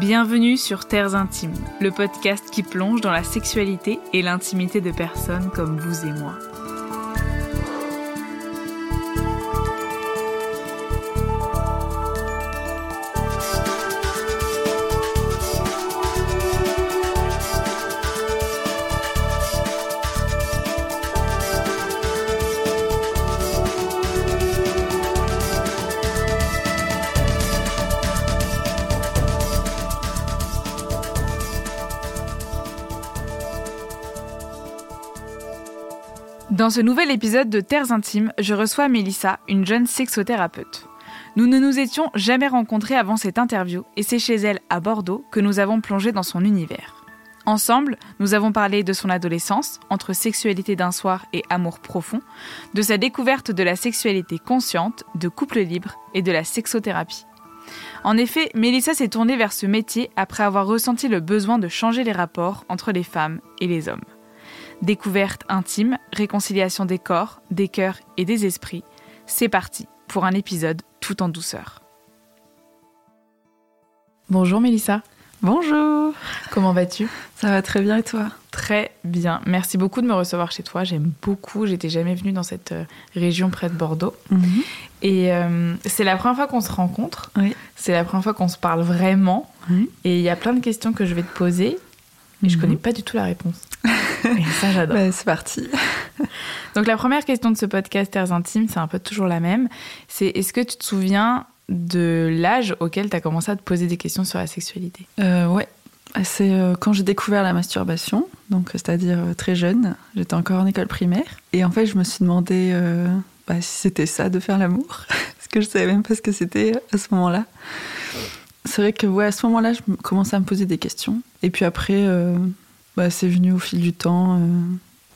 Bienvenue sur Terres Intimes, le podcast qui plonge dans la sexualité et l'intimité de personnes comme vous et moi. Dans ce nouvel épisode de Terres Intimes, je reçois Mélissa, une jeune sexothérapeute. Nous ne nous étions jamais rencontrés avant cette interview et c'est chez elle, à Bordeaux, que nous avons plongé dans son univers. Ensemble, nous avons parlé de son adolescence, entre sexualité d'un soir et amour profond, de sa découverte de la sexualité consciente, de couple libre et de la sexothérapie. En effet, Mélissa s'est tournée vers ce métier après avoir ressenti le besoin de changer les rapports entre les femmes et les hommes. Découverte intime, réconciliation des corps, des cœurs et des esprits. C'est parti pour un épisode tout en douceur. Bonjour Mélissa. Bonjour. Comment vas-tu? Ça va très bien et toi? Très bien. Merci beaucoup de me recevoir chez toi. J'aime beaucoup. J'étais jamais venue dans cette euh, région près de Bordeaux. Mhm. Et euh, c'est la première fois qu'on se rencontre. Oui. C'est la première fois qu'on se parle vraiment. Oui. Et il y a plein de questions que je vais te poser. Mais je Mhm. connais pas du tout la réponse. et ça, j'adore. Bah, c'est parti. Donc la première question de ce podcast Terres Intimes, c'est un peu toujours la même. C'est est-ce que tu te souviens de l'âge auquel tu as commencé à te poser des questions sur la sexualité? Euh, ouais. C'est euh, quand j'ai découvert la masturbation, donc c'est-à-dire euh, très jeune, j'étais encore en école primaire, et en fait je me suis demandé euh, bah, si c'était ça de faire l'amour, parce que je savais même pas ce que c'était à ce moment-là. C'est vrai que ouais, à ce moment-là, je me- commençais à me poser des questions, et puis après, euh, bah, c'est venu au fil du temps. euh,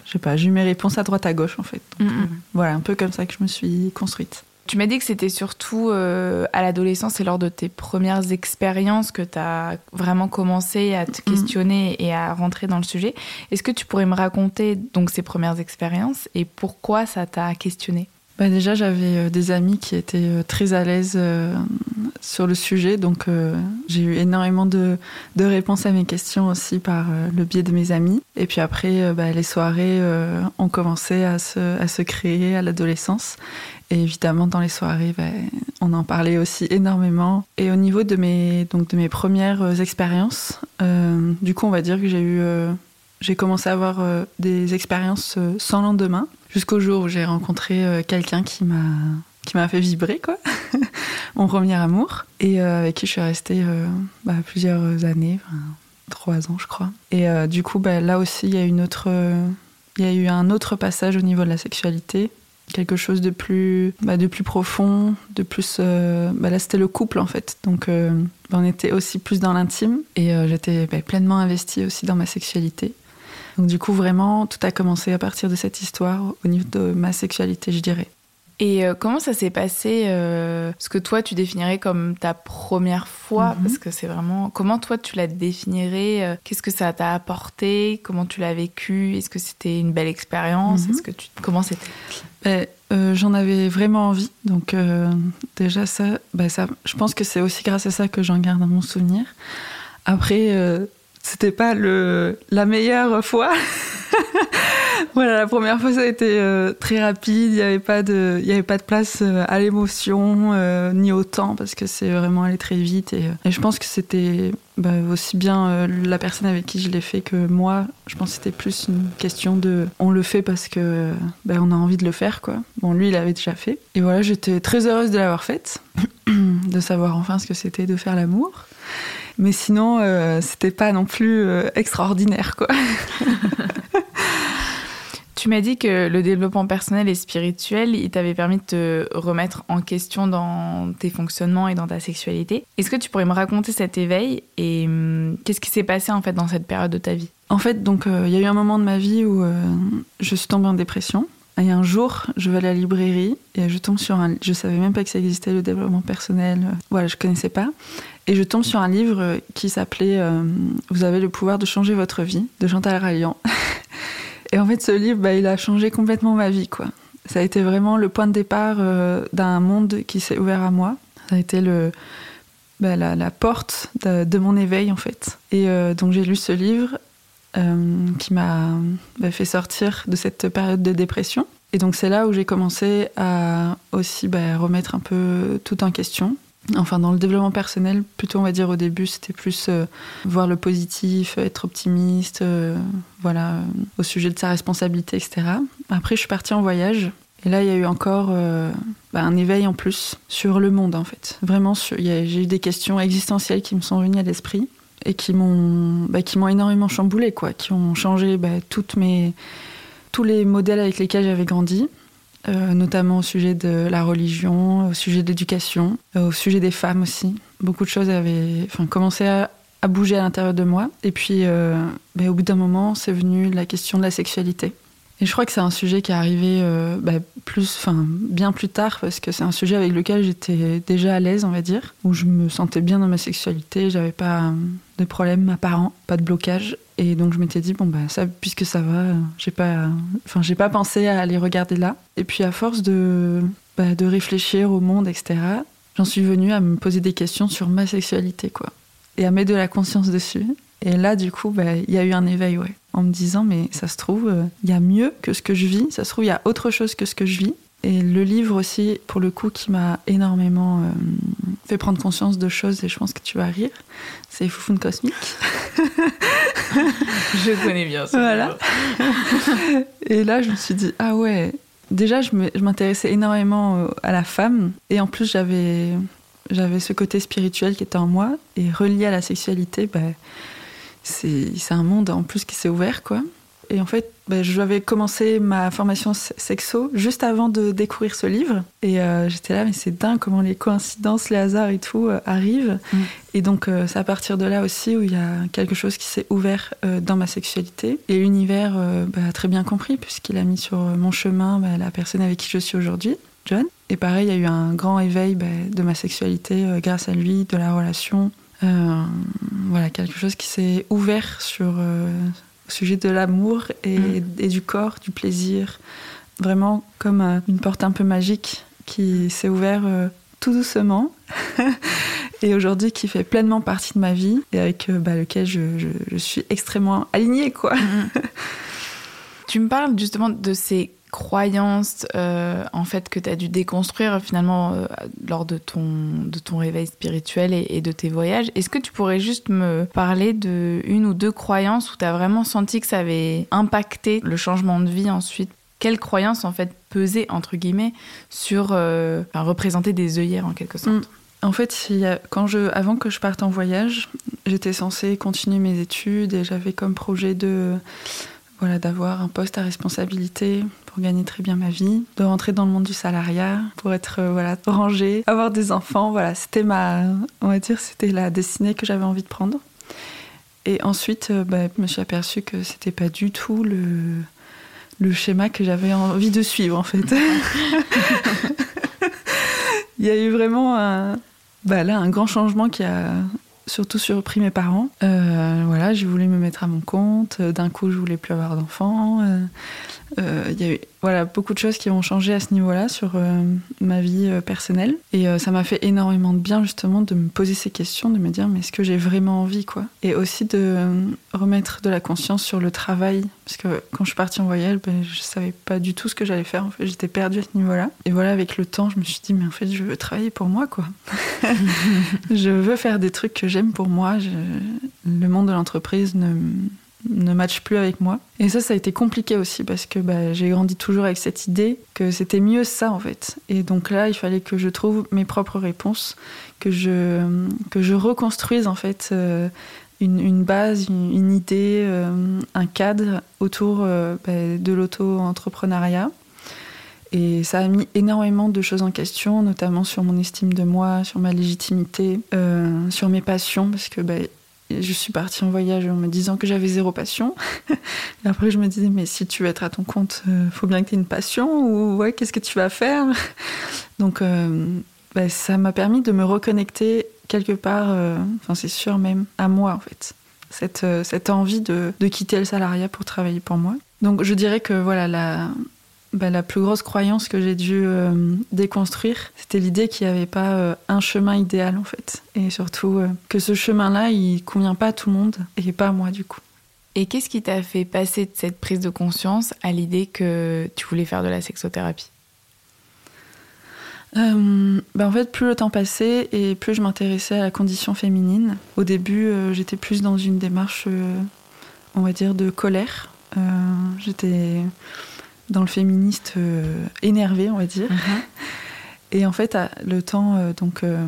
je sais pas, j'ai eu mes réponses à droite à gauche en fait. Donc, Mhm. euh, voilà, un peu comme ça que je me suis construite. Tu m'as dit que c'était surtout euh, à l'adolescence et lors de tes premières expériences que tu as vraiment commencé à te questionner et à rentrer dans le sujet. Est-ce que tu pourrais me raconter donc ces premières expériences et pourquoi ça t'a questionné? Bah déjà, j'avais euh, des amis qui étaient euh, très à l'aise euh, sur le sujet, donc j'ai eu énormément de, de réponses à mes questions aussi par le biais de mes amis. Et puis après, bah, les soirées ont commencé à se, à se créer à l'adolescence. Et évidemment, dans les soirées, bah, on en parlait aussi énormément. Et au niveau de mes, donc, de mes premières expériences, du coup, on va dire que j'ai eu... j'ai commencé à avoir euh, des expériences euh, sans lendemain. Jusqu'au jour où j'ai rencontré euh, quelqu'un qui m'a qui m'a fait vibrer quoi. Mon premier amour et avec qui je suis restée bah, plusieurs années trois ans je crois. Et du coup bah, là aussi il y a eu un autre passage au niveau de la sexualité. Quelque chose de plus bah, de plus profond de plus là c'était le couple en fait. Donc on était aussi plus dans l'intime. Et j'étais pleinement investie aussi dans ma sexualité donc du coup, vraiment, tout a commencé à partir de cette histoire au niveau de ma sexualité, je dirais. Et euh, comment ça s'est passé euh, Ce que toi tu définirais comme ta première fois, Mhm. parce que c'est vraiment. Comment toi tu la définirais euh, Qu'est-ce que ça t'a apporté? Comment tu l'as vécu? Est-ce que c'était une belle expérience? Mhm. Est-ce que tu comment c'était? Ben, euh, J'en avais vraiment envie. Donc déjà, ça, ben, ça, je pense que c'est aussi grâce à ça que j'en garde mon souvenir. Après, c'était pas le, la meilleure fois. voilà, la première fois, ça a été euh, très rapide. Il n'y avait, pas de- y avait pas de place euh, à l'émotion euh, ni au temps parce que c'est vraiment allé très vite. Et, je pense que c'était bah, aussi bien la personne avec qui je l'ai fait que moi. Je pense que c'était plus une question de on le fait parce que bah, on a envie de le faire. quoi. Bon, lui, il l'avait déjà fait. Et voilà, j'étais très heureuse de l'avoir faite, de savoir enfin ce que c'était de faire l'amour. Mais sinon, euh, c'était pas non plus euh, extraordinaire, quoi. Tu m'as dit que le développement personnel et spirituel, il t'avait permis de te remettre en question dans tes fonctionnements et dans ta sexualité. Est-ce que tu pourrais me raconter cet éveil et hum, qu'est-ce qui s'est passé en fait dans cette période de ta vie? En fait, donc, euh, il y a eu un moment de ma vie où euh, je suis tombée en dépression. Et un jour, je vais à la librairie et je tombe sur un. Je savais même pas que ça existait le développement personnel. Voilà, je connaissais pas. Et je tombe sur un livre qui s'appelait euh, Vous avez le pouvoir de changer votre vie de Chantal Rallian. et en fait, ce livre, bah, il a changé complètement ma vie, quoi. Ça a été vraiment le point de départ d'un monde qui s'est ouvert à moi. Ça a été le, bah, la, porte de, mon éveil en fait. Et donc j'ai lu ce livre qui m'a fait sortir de cette période de dépression. Et donc c'est là où j'ai commencé à aussi bah, remettre un peu tout en question. Enfin, dans le développement personnel, plutôt on va dire au début, c'était plus euh, voir le positif, être optimiste, euh, voilà, au sujet de sa responsabilité, etc. Après, je suis partie en voyage. Et là, il y a eu encore euh, bah, un éveil en plus sur le monde, en fait. Vraiment, j'ai eu des questions existentielles qui me sont venues à l'esprit et qui m'ont bah, qui m'ont énormément chamboulé, quoi, qui ont changé bah, toutes mes tous les modèles avec lesquels j'avais grandi, euh, notamment au sujet de la religion, au sujet de l'éducation, euh, au sujet des femmes aussi. Beaucoup de choses avaient enfin, commencé à, bouger à l'intérieur de moi. Et puis, euh, ben, au bout d'un moment, c'est venu la question de la sexualité. Et je crois que c'est un sujet qui est arrivé euh, bah, plus, enfin, bien plus tard, parce que c'est un sujet avec lequel j'étais déjà à l'aise, on va dire, où je me sentais bien dans ma sexualité, j'avais pas de problème apparent, pas de blocage. Et donc je m'étais dit, bon, bah, ça, puisque ça va, j'ai pas, pas pensé à aller regarder là. Et puis à force de, bah, de réfléchir au monde, etc., j'en suis venue à me poser des questions sur ma sexualité, quoi. Et à mettre de la conscience dessus. Et là, du coup, bah, il y a eu un éveil, ouais en me disant mais ça se trouve, euh, il y a mieux que ce que je vis, ça se trouve, il y a autre chose que ce que je vis. Et le livre aussi, pour le coup, qui m'a énormément euh, fait prendre conscience de choses, et je pense que tu vas rire, c'est Foufoune Cosmique. je connais bien ça. Voilà. et là, je me suis dit, ah ouais, déjà, je m'intéressais énormément euh, à la femme, et en plus, j'avais j'avais ce côté spirituel qui était en moi, et relié à la sexualité, bah, c'est un monde en plus qui s'est ouvert, quoi. Et en fait, bah, j'avais commencé ma formation sexo juste avant de découvrir ce livre. Et euh, j'étais là, mais c'est dingue comment les coïncidences, les hasards et tout euh, arrivent. Mm. Et donc, euh, c'est à partir de là aussi où il y a quelque chose qui s'est ouvert dans ma sexualité. Et l'univers bah, a très bien compris, puisqu'il a mis sur mon chemin bah, la personne avec qui je suis aujourd'hui, John. Et pareil, il y a eu un grand éveil de ma sexualité grâce à lui, de la relation. Euh, voilà, quelque chose qui s'est ouvert sur euh, au sujet de l'amour mm. et, du corps, du plaisir. Vraiment comme euh, une porte un peu magique qui s'est ouverte tout doucement et aujourd'hui qui fait pleinement partie de ma vie et avec bah, lequel je, je, suis extrêmement alignée. Quoi. Mm. tu me parles justement de ces croyances euh, en fait que tu as dû déconstruire finalement euh, lors de ton, de ton réveil spirituel et, de tes voyages. Est-ce que tu pourrais juste me parler de une ou deux croyances où tu as vraiment senti que ça avait impacté le changement de vie ensuite? Quelles croyances en fait pesaient entre guillemets sur euh, représenter des œillères en quelque sorte? Mm. En fait, quand je, avant que je parte en voyage, j'étais censée continuer mes études et j'avais comme projet de voilà, d'avoir un poste à responsabilité pour gagner très bien ma vie, de rentrer dans le monde du salariat pour être euh, voilà rangée, avoir des enfants. Voilà, c'était ma, on va dire, c'était la destinée que j'avais envie de prendre. Et ensuite, euh, bah, je me suis aperçue que c'était pas du tout le, le schéma que j'avais envie de suivre en fait. Il y a eu vraiment un, bah, là, un grand changement qui a surtout surpris mes parents. Euh, voilà, j'ai voulu me mettre à mon compte. D'un coup, je voulais plus avoir d'enfants. Il y a eu voilà, beaucoup de choses qui ont changé à ce niveau-là sur euh, ma vie euh, personnelle. Et ça m'a fait énormément de bien justement de me poser ces questions, de me dire mais est-ce que j'ai vraiment envie quoi? Et aussi de remettre de la conscience sur le travail. Parce que quand je suis partie en voyage, ben, je savais pas du tout ce que j'allais faire. En fait, j'étais perdue à ce niveau-là. Et voilà, avec le temps, je me suis dit mais en fait, je veux travailler pour moi quoi. je veux faire des trucs que j'aime pour moi. Le monde de l'entreprise ne ne matche plus avec moi. Et ça, ça a été compliqué aussi parce que bah, j'ai grandi toujours avec cette idée que c'était mieux ça en fait. Et donc là, il fallait que je trouve mes propres réponses, que je, que je reconstruise en fait euh, une, base, une, idée, euh, un cadre autour euh, bah, de l'auto-entrepreneuriat. Et ça a mis énormément de choses en question, notamment sur mon estime de moi, sur ma légitimité, sur mes passions, parce que bah, je suis partie en voyage en me disant que j'avais zéro passion. et après, je me disais, mais si tu veux être à ton compte, euh, faut bien que tu aies une passion ou ouais, qu'est-ce que tu vas faire? Donc, euh, bah, ça m'a permis de me reconnecter quelque part, euh, enfin, c'est sûr même, à moi en fait. Cette, cette envie de, de, quitter le salariat pour travailler pour moi. Donc, je dirais que voilà, la, bah, la plus grosse croyance que j'ai dû euh, déconstruire, c'était l'idée qu'il n'y avait pas euh, un chemin idéal en fait. Et surtout euh, que ce chemin-là, il convient pas à tout le monde et pas à moi du coup. Et qu'est-ce qui t'a fait passer de cette prise de conscience à l'idée que tu voulais faire de la sexothérapie? Bah, en fait, plus le temps passait et plus je m'intéressais à la condition féminine. Au début, j'étais plus dans une démarche, on va dire, de colère. j'étais dans le féministe euh, énervé, on va dire. Mhm. Et en fait, le temps, euh, donc, euh,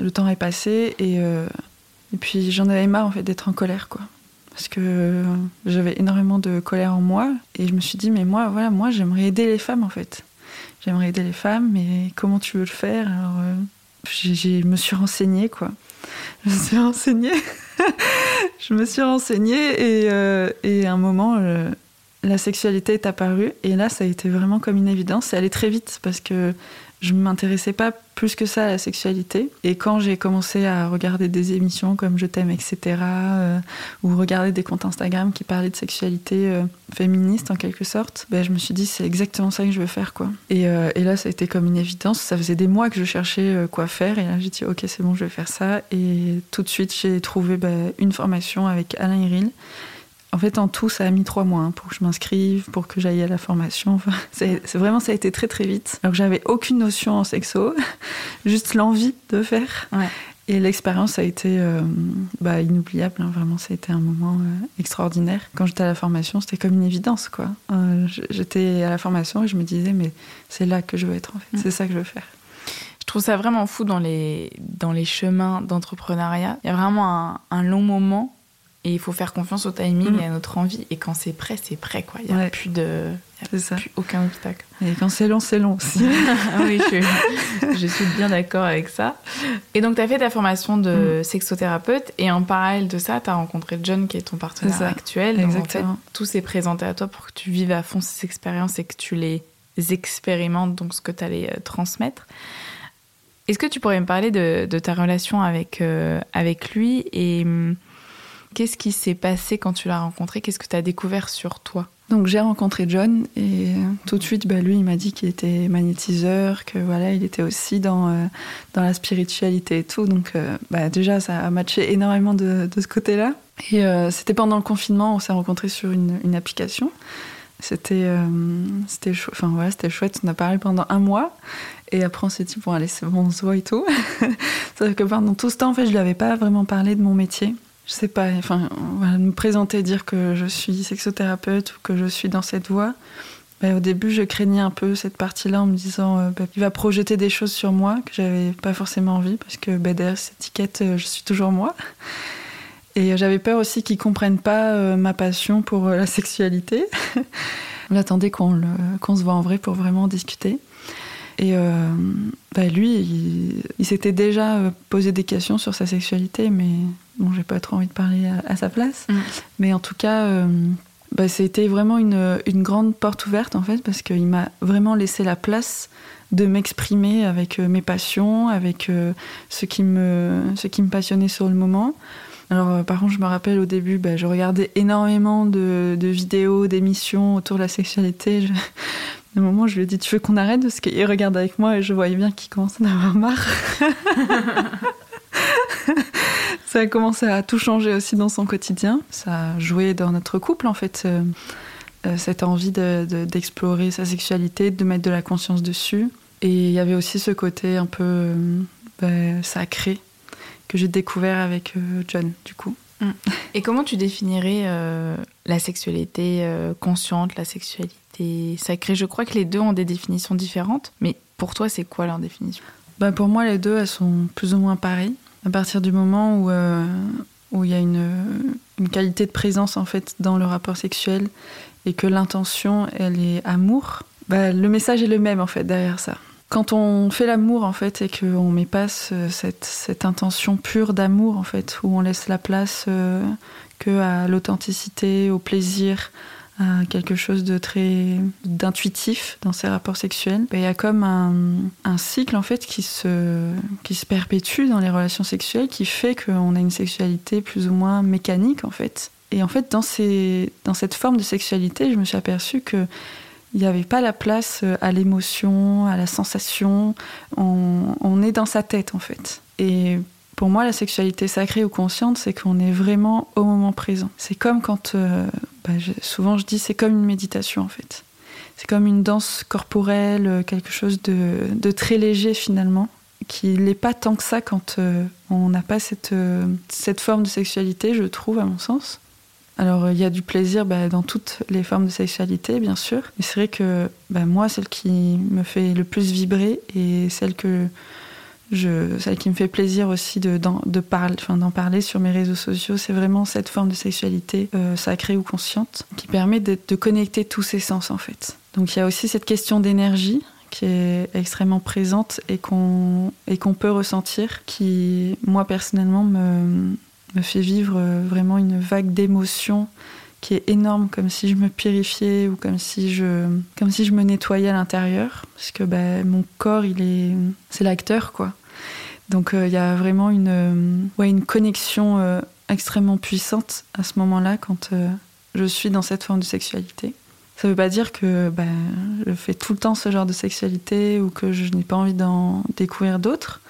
le temps est passé et, et puis j'en avais marre en fait d'être en colère, quoi. Parce que j'avais énormément de colère en moi et je me suis dit, mais moi, voilà, moi, j'aimerais aider les femmes en fait. J'aimerais aider les femmes, mais comment tu veux le faire? Alors, je me suis renseignée, quoi. Je me suis renseignée. je me suis renseignée et, et à un moment, la sexualité est apparue et là ça a été vraiment comme une évidence. C'est allé très vite parce que je m'intéressais pas plus que ça à la sexualité. Et quand j'ai commencé à regarder des émissions comme Je t'aime, etc., euh, ou regarder des comptes Instagram qui parlaient de sexualité euh, féministe en quelque sorte, ben, je me suis dit c'est exactement ça que je veux faire. quoi. Et, euh, et, là ça a été comme une évidence. Ça faisait des mois que je cherchais quoi faire et là j'ai dit ok c'est bon je vais faire ça. Et tout de suite j'ai trouvé ben, une formation avec Alain Iril en fait, en tout, ça a mis trois mois hein, pour que je m'inscrive, pour que j'aille à la formation. c'est vraiment, ça a été très très vite. Alors que j'avais aucune notion en sexo, juste l'envie de faire. Et l'expérience a été euh, bah, inoubliable. Hein. Vraiment, ça a été un moment euh, extraordinaire. Quand j'étais à la formation, c'était comme une évidence, quoi. Euh, j'étais à la formation et je me disais, mais c'est là que je veux être, en fait. Mm. C'est ça que je veux faire. Je trouve ça vraiment fou dans les, dans les chemins d'entrepreneuriat. Il y a vraiment un, un long moment et il faut faire confiance au timing mm. et à notre envie. Et quand c'est prêt, c'est prêt. Quoi. Il n'y a, plus, de, y a plus aucun obstacle. Et quand c'est long, c'est long aussi. Ah oui, je, suis bien d'accord avec ça. Et donc, tu as fait ta formation de mm. sexothérapeute. Et en parallèle de ça, tu as rencontré John, qui est ton partenaire actuel. Donc, Exactement. en fait, tout s'est présenté à toi pour que tu vives à fond ces expériences et que tu les expérimentes, donc ce que tu allais euh, transmettre. Est-ce que tu pourrais me parler de, de ta relation avec, euh, avec lui et hum, Qu'est-ce qui s'est passé quand tu l'as rencontré? Qu'est-ce que tu as découvert sur toi? Donc j'ai rencontré John et tout de suite, bah, lui, il m'a dit qu'il était magnétiseur, que voilà, il était aussi dans, euh, dans la spiritualité et tout. Donc euh, bah, déjà, ça a matché énormément de, de ce côté-là. Et euh, c'était pendant le confinement, on s'est rencontrés sur une, application. C'était c'était enfin, voilà, chouette, on a parlé pendant un mois. Et après, on s'est dit, bon, allez, c'est bon, on se voit et tout. C'est-à-dire que pendant tout ce temps, en fait, je lui avais pas vraiment parlé de mon métier je sais pas, enfin, me présenter, dire que je suis sexothérapeute ou que je suis dans cette voie. au début, je craignais un peu cette partie-là en me disant euh, bah, va projeter des choses sur moi que j'avais pas forcément envie parce que bah, derrière cette étiquette, euh, je suis toujours moi. Et j'avais peur aussi qu'ils comprennent pas euh, ma passion pour la sexualité. On attendait qu'on se voit en vrai pour vraiment discuter. Et euh, bah, lui, il, s'était déjà euh, posé des questions sur sa sexualité, mais bon, j'ai pas trop envie de parler à, sa place. Mm. Mais en tout cas, euh, bah, c'était vraiment une, une, grande porte ouverte en fait, parce qu'il m'a vraiment laissé la place de m'exprimer avec mes passions, avec ce, qui me, ce qui me passionnait sur le moment. Alors, par contre, je me rappelle au début, bah, je regardais énormément de, de vidéos, d'émissions autour de la sexualité. Je, un moment, je lui ai dit Tu veux qu'on arrête Parce qu'il regarde avec moi et je voyais bien qu'il commençait à en avoir marre. ça a commencé à tout changer aussi dans son quotidien. Ça a joué dans notre couple, en fait, euh, euh, cette envie d'explorer sa sexualité, de mettre de la conscience dessus. Et il y avait aussi ce côté un peu euh, bah, sacré que j'ai découvert avec John, du coup. Mm. Et comment tu définirais la sexualité consciente, la sexualité sacré. Je crois que les deux ont des définitions différentes, mais pour toi, c'est quoi leur définition? Bah Pour moi, les deux, elles sont plus ou moins pareilles. À partir du moment où euh, où il y a une, une, qualité de présence en fait dans le rapport sexuel et que l'intention, elle est amour, bah, le message est le même en fait derrière ça. Quand on fait l'amour en fait et qu'on met pas cette, cette, intention pure d'amour en fait, où on laisse la place euh, que à l'authenticité, au plaisir, quelque chose de très d'intuitif dans ses rapports sexuels. Il y a comme un, cycle en fait qui se, qui se perpétue dans les relations sexuelles qui fait qu'on a une sexualité plus ou moins mécanique en fait. Et en fait, dans, ces, dans cette forme de sexualité, je me suis aperçue que il n'y avait pas la place à l'émotion, à la sensation. On, est dans sa tête en fait. Et pour moi, la sexualité sacrée ou consciente, c'est qu'on est vraiment au moment présent. C'est comme quand, euh, bah, souvent je dis, c'est comme une méditation en fait. C'est comme une danse corporelle, euh, quelque chose de, très léger finalement, qui n'est pas tant que ça quand on n'a pas cette, cette forme de sexualité, je trouve, à mon sens. Alors, il y a du plaisir bah, dans toutes les formes de sexualité, bien sûr. Mais c'est vrai que bah, moi, celle qui me fait le plus vibrer et celle, que celle qui me fait plaisir aussi de, d'en, parler, d'en parler sur mes réseaux sociaux, c'est vraiment cette forme de sexualité euh, sacrée ou consciente qui permet de, de connecter tous ces sens, en fait. Donc, il y a aussi cette question d'énergie qui est extrêmement présente et qu'on, et qu'on peut ressentir, qui, moi, personnellement, me me fait vivre euh, vraiment une vague d'émotions qui est énorme, comme si je me purifiais ou comme si je, comme si je me nettoyais à l'intérieur, parce que bah, mon corps, il est, c'est l'acteur, quoi. Donc euh, il y a vraiment une, euh, ouais, une connexion extrêmement puissante à ce moment-là quand je suis dans cette forme de sexualité. Ça ne veut pas dire que bah, je fais tout le temps ce genre de sexualité ou que je n'ai pas envie d'en découvrir d'autres.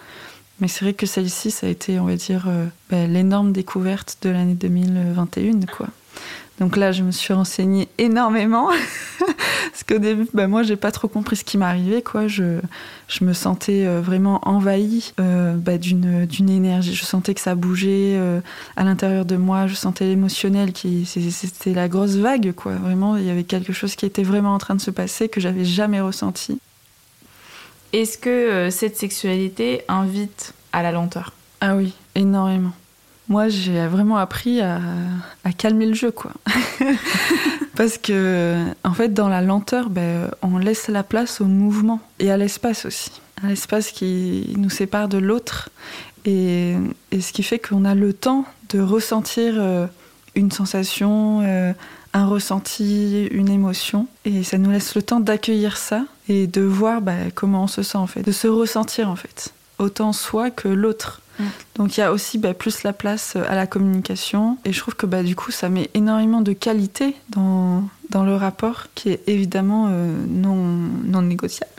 Mais c'est vrai que celle-ci, ça a été, on va dire, euh, bah, l'énorme découverte de l'année 2021, quoi. Donc là, je me suis renseignée énormément. Parce qu'au début, bah, moi, j'ai pas trop compris ce qui m'arrivait, quoi. Je, je me sentais euh, vraiment envahie euh, bah, d'une, d'une énergie. Je sentais que ça bougeait à l'intérieur de moi. Je sentais l'émotionnel qui, c'était la grosse vague, quoi. Vraiment, il y avait quelque chose qui était vraiment en train de se passer que j'avais jamais ressenti. Est-ce que euh, cette sexualité invite à la lenteur? Ah oui, énormément. Moi, j'ai vraiment appris à, calmer le jeu, quoi. Parce que, en fait, dans la lenteur, ben, on laisse la place au mouvement et à l'espace aussi. À l'espace qui nous sépare de l'autre. Et, ce qui fait qu'on a le temps de ressentir euh, une sensation, euh, un ressenti, une émotion. Et ça nous laisse le temps d'accueillir ça et de voir bah, comment on se sent en fait, de se ressentir en fait, autant soi que l'autre. Mm. Donc il y a aussi bah, plus la place à la communication et je trouve que bah, du coup ça met énormément de qualité dans, dans le rapport qui est évidemment euh, non, non négociable.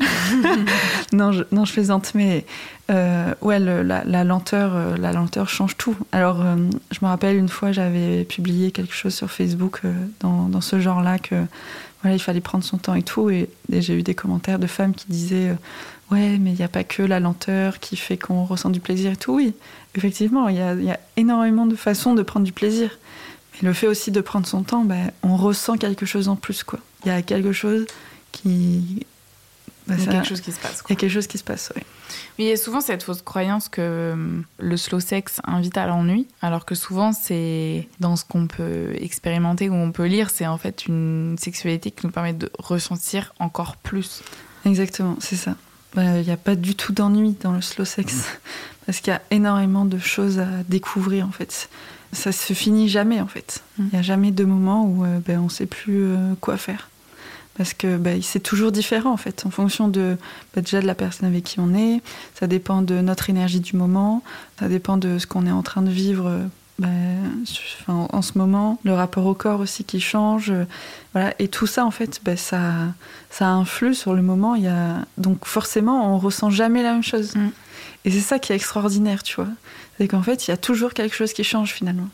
non, je, non, je plaisante, mais euh, ouais, la, lenteur, euh, la lenteur change tout. Alors, euh, je me rappelle une fois, j'avais publié quelque chose sur Facebook dans, dans, ce genre-là que voilà, il fallait prendre son temps et tout, et, j'ai eu des commentaires de femmes qui disaient ouais, mais il n'y a pas que la lenteur qui fait qu'on ressent du plaisir et tout. Oui, effectivement, il y a, y a, énormément de façons de prendre du plaisir. Mais le fait aussi de prendre son temps, ben, on ressent quelque chose en plus, quoi. Il y a quelque chose qui bah, il y a quelque chose qui se passe. Il y a quelque chose qui se passe, oui. il y a souvent cette fausse croyance que euh, le slow sex invite à l'ennui, alors que souvent c'est dans ce qu'on peut expérimenter ou on peut lire, c'est en fait une sexualité qui nous permet de ressentir encore plus. Exactement, c'est ça. Bah, il n'y a pas du tout d'ennui dans le slow sex, parce qu'il y a énormément de choses à découvrir en fait. Ça se finit jamais en fait. Mm. Il n'y a jamais de moment où euh, ben, on ne sait plus euh, quoi faire parce que bah, c'est toujours différent en fait, en fonction de bah, déjà de la personne avec qui on est, ça dépend de notre énergie du moment, ça dépend de ce qu'on est en train de vivre bah, en, ce moment, le rapport au corps aussi qui change, voilà, et tout ça en fait, bah, ça, ça influe sur le moment. Il y a... donc forcément, on ressent jamais la même chose, mm. et c'est ça qui est extraordinaire, tu vois, c'est qu'en fait, il y a toujours quelque chose qui change finalement.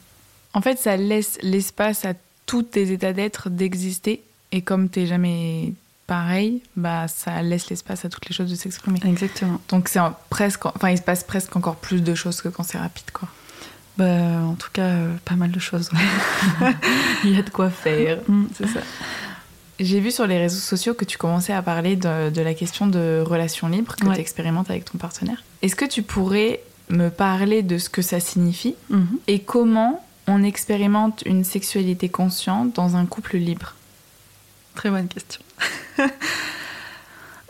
En fait, ça laisse l'espace à tous tes états d'être d'exister et comme t'es jamais pareil, bah ça laisse l'espace à toutes les choses de s'exprimer. Exactement. Donc c'est presque, enfin il se passe presque encore plus de choses que quand c'est rapide, quoi. Bah, en tout cas, euh, pas mal de choses. il y a de quoi faire. Mm, c'est ça. J'ai vu sur les réseaux sociaux que tu commençais à parler de, la question de relations libres que tu expérimentes avec ton partenaire. Est-ce que tu pourrais me parler de ce que ça signifie mm-hmm. et comment on expérimente une sexualité consciente dans un couple libre? Très bonne question.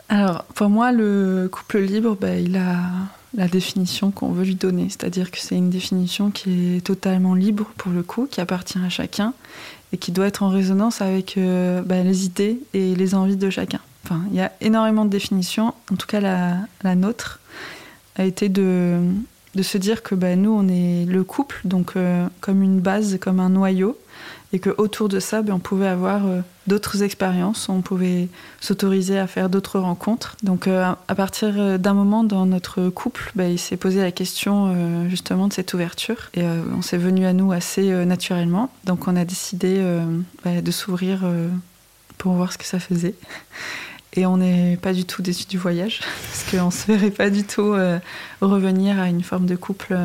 Alors, pour moi, le couple libre, bah, il a la définition qu'on veut lui donner. C'est-à-dire que c'est une définition qui est totalement libre, pour le coup, qui appartient à chacun et qui doit être en résonance avec euh, bah, les idées et les envies de chacun. Enfin, il y a énormément de définitions. En tout cas, la, nôtre a été de, de se dire que bah, nous, on est le couple, donc euh, comme une base, comme un noyau, et que autour de ça, ben, on pouvait avoir euh, d'autres expériences, on pouvait s'autoriser à faire d'autres rencontres. Donc euh, à partir euh, d'un moment dans notre couple, ben, il s'est posé la question justement de cette ouverture et on s'est venu à nous assez naturellement. Donc on a décidé ben, de s'ouvrir pour voir ce que ça faisait. Et on n'est pas du tout déçu du voyage, parce qu'on ne se verrait pas du tout revenir à une forme de couple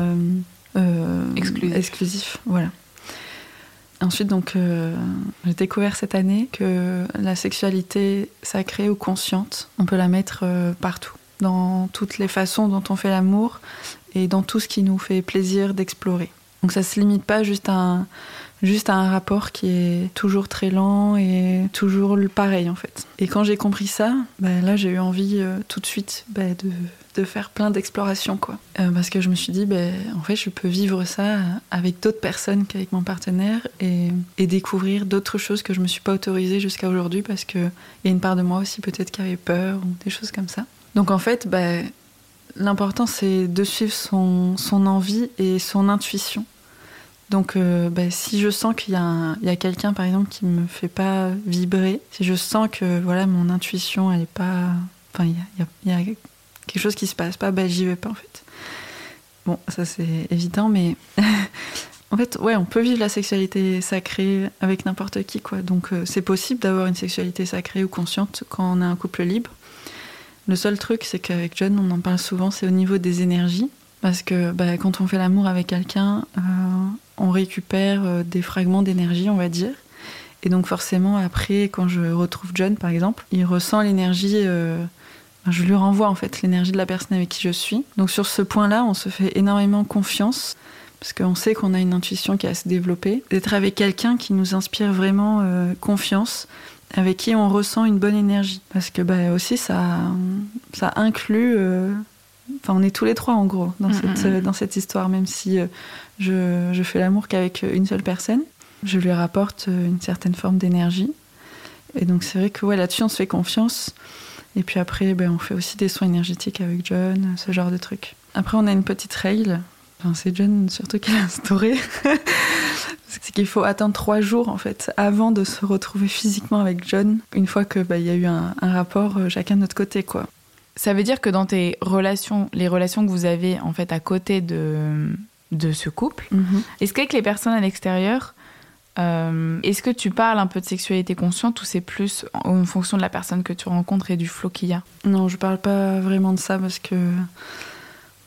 exclusif. exclusif. Voilà. Ensuite, donc, euh, j'ai découvert cette année que la sexualité sacrée ou consciente, on peut la mettre euh, partout, dans toutes les façons dont on fait l'amour et dans tout ce qui nous fait plaisir d'explorer. Donc, ça se limite pas juste à un, juste à un rapport qui est toujours très lent et toujours pareil en fait. Et quand j'ai compris ça, bah, là, j'ai eu envie euh, tout de suite bah, de de faire plein d'explorations, quoi. Euh, parce que je me suis dit, ben, en fait, je peux vivre ça avec d'autres personnes qu'avec mon partenaire et, découvrir d'autres choses que je me suis pas autorisée jusqu'à aujourd'hui parce qu'il y a une part de moi aussi peut-être qui avait peur ou des choses comme ça. Donc en fait, ben, l'important c'est de suivre son, son, envie et son intuition. Donc, euh, ben, si je sens qu'il y a, quelqu'un, par exemple, qui me fait pas vibrer, si je sens que voilà mon intuition, elle est pas, enfin, il y a, y a quelque chose qui se passe pas, bah j'y vais pas en fait. Bon, ça c'est évident, mais en fait, ouais, on peut vivre la sexualité sacrée avec n'importe qui, quoi. Donc euh, c'est possible d'avoir une sexualité sacrée ou consciente quand on a un couple libre. Le seul truc, c'est qu'avec John, on en parle souvent, c'est au niveau des énergies. Parce que bah, quand on fait l'amour avec quelqu'un, euh, on récupère euh, des fragments d'énergie, on va dire. Et donc forcément, après, quand je retrouve John, par exemple, il ressent l'énergie je lui renvoie en fait l'énergie de la personne avec qui je suis. Donc sur ce point-là, on se fait énormément confiance parce qu'on sait qu'on a une intuition qui est assez développée. D'être avec quelqu'un qui nous inspire vraiment euh, confiance, avec qui on ressent une bonne énergie. Parce que bah, aussi, ça, ça inclut... Euh, enfin, on est tous les trois en gros dans, mm, cette, mm, mm. dans cette histoire, même si euh, je, je fais l'amour qu'avec une seule personne. Je lui rapporte une certaine forme d'énergie. Et donc c'est vrai que ouais, là-dessus, on se fait confiance. Et puis après, ben, on fait aussi des soins énergétiques avec John, ce genre de trucs. Après, on a une petite règle. c'est John surtout qui l'a instauré. c'est qu'il faut attendre trois jours en fait avant de se retrouver physiquement avec John. Une fois que ben, il y a eu un, rapport euh, chacun de notre côté, quoi. Ça veut dire que dans tes relations, les relations que vous avez en fait à côté de de ce couple, mhm. est-ce qu'avec les personnes à l'extérieur, euh, est-ce que tu parles un peu de sexualité consciente ou c'est plus en fonction de la personne que tu rencontres et du flot qu'il y a? Non, je parle pas vraiment de ça parce que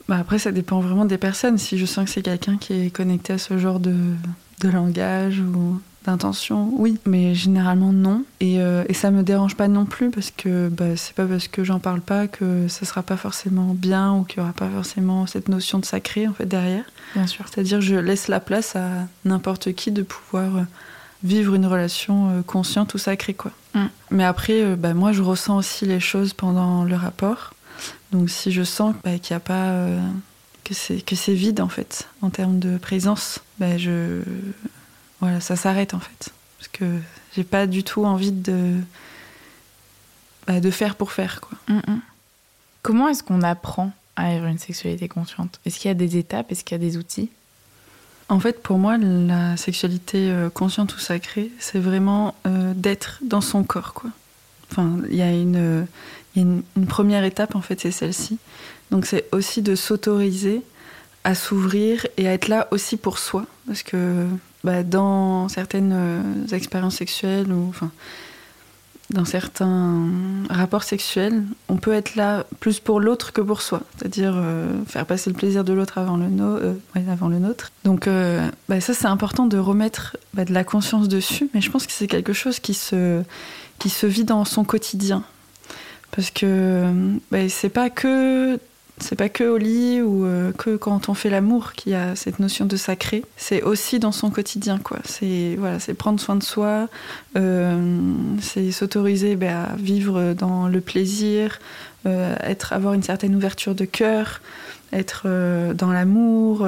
bah après ça dépend vraiment des personnes. Si je sens que c'est quelqu'un qui est connecté à ce genre de, de langage ou d'intention, oui, mais généralement non. Et, euh, et, ça me dérange pas non plus parce que bah, c'est pas parce que j'en parle pas que ça sera pas forcément bien ou qu'il y aura pas forcément cette notion de sacré en fait derrière. Bien sûr. C'est-à-dire je laisse la place à n'importe qui de pouvoir euh, vivre une relation euh, consciente ou sacrée quoi. Mm. Mais après, bah, moi je ressens aussi les choses pendant le rapport. Donc si je sens bah, qu'il n'y a pas que c'est que c'est vide en fait en termes de présence, bah, je voilà, ça s'arrête en fait. Parce que j'ai pas du tout envie de, bah, de faire pour faire. Quoi. Mm, mm. Comment est-ce qu'on apprend à avoir une sexualité consciente? Est-ce qu'il y a des étapes? Est-ce qu'il y a des outils? En fait, pour moi, la sexualité euh, consciente ou sacrée, c'est vraiment euh, d'être dans son corps. Quoi. Enfin, il y a une, une, première étape, en fait, c'est celle-ci. Donc, c'est aussi de s'autoriser à s'ouvrir et à être là aussi pour soi. Parce que bah, dans certaines euh, expériences sexuelles ou enfin, dans certains rapports sexuels, on peut être là plus pour l'autre que pour soi, c'est-à-dire euh, faire passer le plaisir de l'autre avant, le euh, avant le nôtre. Donc bah, ça c'est important de remettre bah, de la conscience dessus, mais je pense que c'est quelque chose qui se, qui se vit dans son quotidien. Parce que bah, c'est pas que c'est pas que au lit ou euh, que quand on fait l'amour qu'il y a cette notion de sacré. C'est aussi dans son quotidien, quoi. C'est voilà, c'est prendre soin de soi, euh, c'est s'autoriser ben, à vivre dans le plaisir, euh, être avoir une certaine ouverture de cœur, être dans l'amour,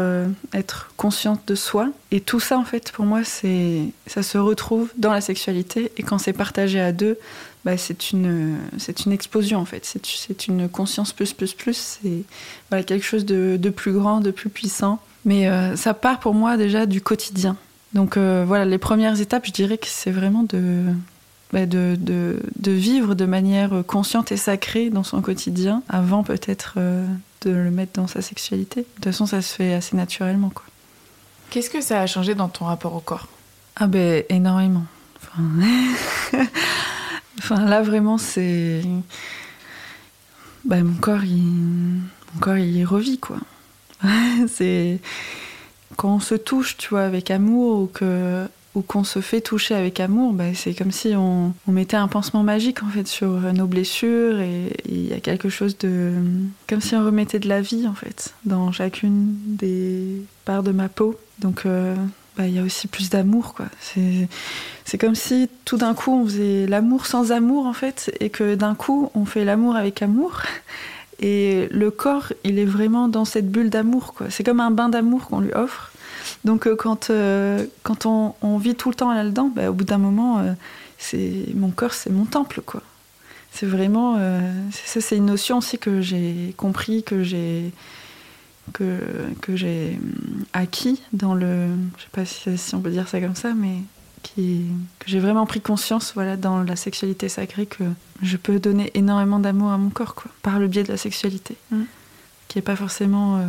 être consciente de soi. Et tout ça, en fait, pour moi, c'est ça se retrouve dans la sexualité. Et quand c'est partagé à deux, bah, c'est une, c'est une explosion en fait. C'est, c'est une conscience plus, plus, plus. C'est voilà, quelque chose de, de, plus grand, de plus puissant. Mais euh, ça part pour moi déjà du quotidien. Donc voilà, les premières étapes, je dirais que c'est vraiment de, bah, de, de, de, vivre de manière consciente et sacrée dans son quotidien, avant peut-être de le mettre dans sa sexualité. De toute façon, ça se fait assez naturellement. Quoi. Qu'est-ce que ça a changé dans ton rapport au corps? Ah ben énormément. Enfin, enfin là vraiment c'est... Ben, mon corps il... Mon corps il revit quoi. c'est... Quand on se touche, tu vois, avec amour ou que ou qu'on se fait toucher avec amour, bah, c'est comme si on, mettait un pansement magique en fait sur nos blessures et il y a quelque chose de comme si on remettait de la vie en fait dans chacune des parts de ma peau. Donc euh, bah, y a aussi plus d'amour. C'est comme si tout d'un coup on faisait l'amour sans amour en fait et que d'un coup on fait l'amour avec amour. Et le corps, il est vraiment dans cette bulle d'amour. C'est comme un bain d'amour qu'on lui offre. Donc euh, quand, euh, quand on, vit tout le temps là-dedans, bah, au bout d'un moment, euh, mon corps, c'est mon temple, quoi. C'est vraiment, ça, c'est une notion aussi que j'ai compris, que j'ai que, que j'ai acquis dans le, je sais pas si, si, on peut dire ça comme ça, mais qui, que j'ai vraiment pris conscience, voilà, dans la sexualité sacrée, que je peux donner énormément d'amour à mon corps, quoi, par le biais de la sexualité, mmh. qui est pas forcément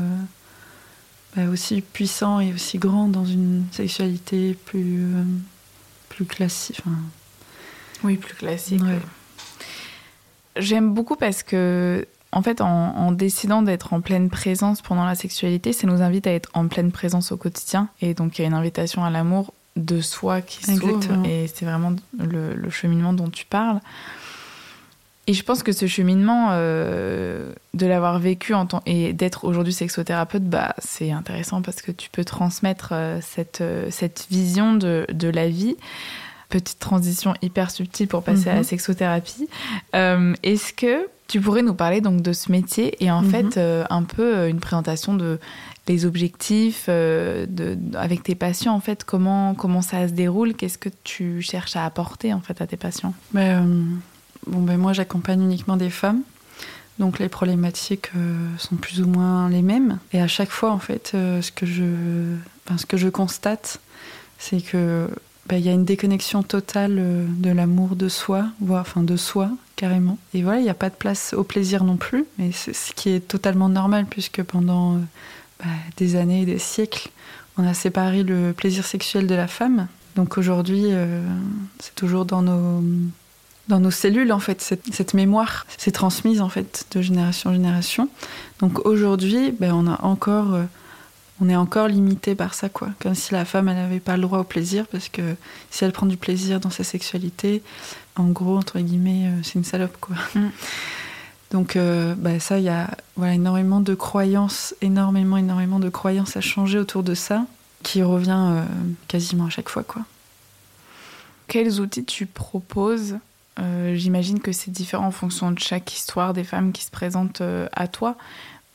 bah, aussi puissant et aussi grand dans une sexualité plus, euh, plus classique. Oui, plus classique. J'aime beaucoup parce que, en fait, en, décidant d'être en pleine présence pendant la sexualité, ça nous invite à être en pleine présence au quotidien. Et donc, il y a une invitation à l'amour de soi qui s'ouvre. Et c'est vraiment le, le, cheminement dont tu parles. Et je pense que ce cheminement, euh, de l'avoir vécu en temps et d'être aujourd'hui sexothérapeute, bah, c'est intéressant parce que tu peux transmettre euh, cette, euh, cette vision de, de, la vie. Petite transition hyper subtile pour passer à la mhm. sexothérapie. Est-ce que tu pourrais nous parler donc de ce métier et en mhm. fait un peu une présentation de les objectifs de, avec tes patients en fait comment comment ça se déroule? Qu'est-ce que tu cherches à apporter en fait à tes patients? Ben, bon, ben moi j'accompagne uniquement des femmes. Donc les problématiques euh, sont plus ou moins les mêmes. Et à chaque fois, en fait, euh, ce, que je, ce que je constate, c'est que ben, il y a une déconnexion totale euh, de l'amour de soi, voire enfin de soi carrément. Et voilà, il n'y a pas de place au plaisir non plus, mais c'est ce qui est totalement normal puisque pendant ben, des années et des siècles, on a séparé le plaisir sexuel de la femme. Donc aujourd'hui, c'est toujours dans nos dans nos cellules en fait cette, mémoire s'est transmise en fait de génération en génération donc aujourd'hui ben, on a encore euh, on est encore limité par ça quoi comme si la femme elle n'avait pas le droit au plaisir parce que si elle prend du plaisir dans sa sexualité en gros entre guillemets euh, c'est une salope quoi mm. donc euh, ben, ça il y a voilà énormément de croyances énormément énormément de croyances à changer autour de ça qui revient quasiment à chaque fois quoi quels outils tu proposes euh, j'imagine que c'est différent en fonction de chaque histoire des femmes qui se présentent euh, à toi.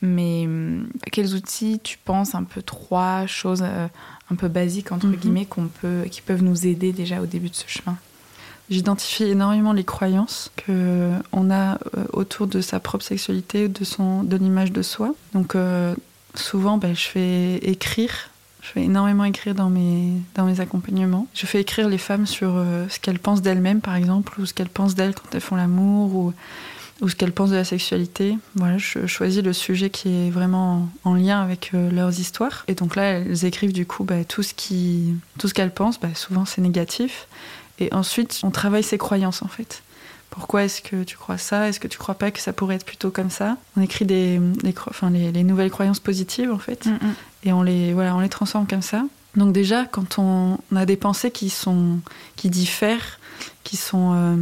Mais hum, quels outils tu penses un peu trois choses euh, un peu basiques entre mhm. guillemets qu'on peut, qui peuvent nous aider déjà au début de ce chemin? J'identifie énormément les croyances que on a autour de sa propre sexualité, de son, de l'image de soi. Donc souvent, ben, je fais écrire je fais énormément écrire dans mes, dans mes accompagnements. Je fais écrire les femmes sur euh, ce qu'elles pensent d'elles-mêmes, par exemple, ou ce qu'elles pensent d'elles quand elles font l'amour, ou, ou ce qu'elles pensent de la sexualité. Voilà, je choisis le sujet qui est vraiment en lien avec euh, leurs histoires. Et donc là, elles écrivent du coup bah, tout ce qui, tout ce qu'elles pensent. Bah, souvent, c'est négatif. Et ensuite, on travaille ses croyances, en fait. Pourquoi est-ce que tu crois ça? Est-ce que tu crois pas que ça pourrait être plutôt comme ça? On écrit des, enfin, les, nouvelles croyances positives en fait, mm, et on les, voilà, on les transforme comme ça. Donc déjà, quand on, a des pensées qui sont, qui diffèrent, qui sont euh,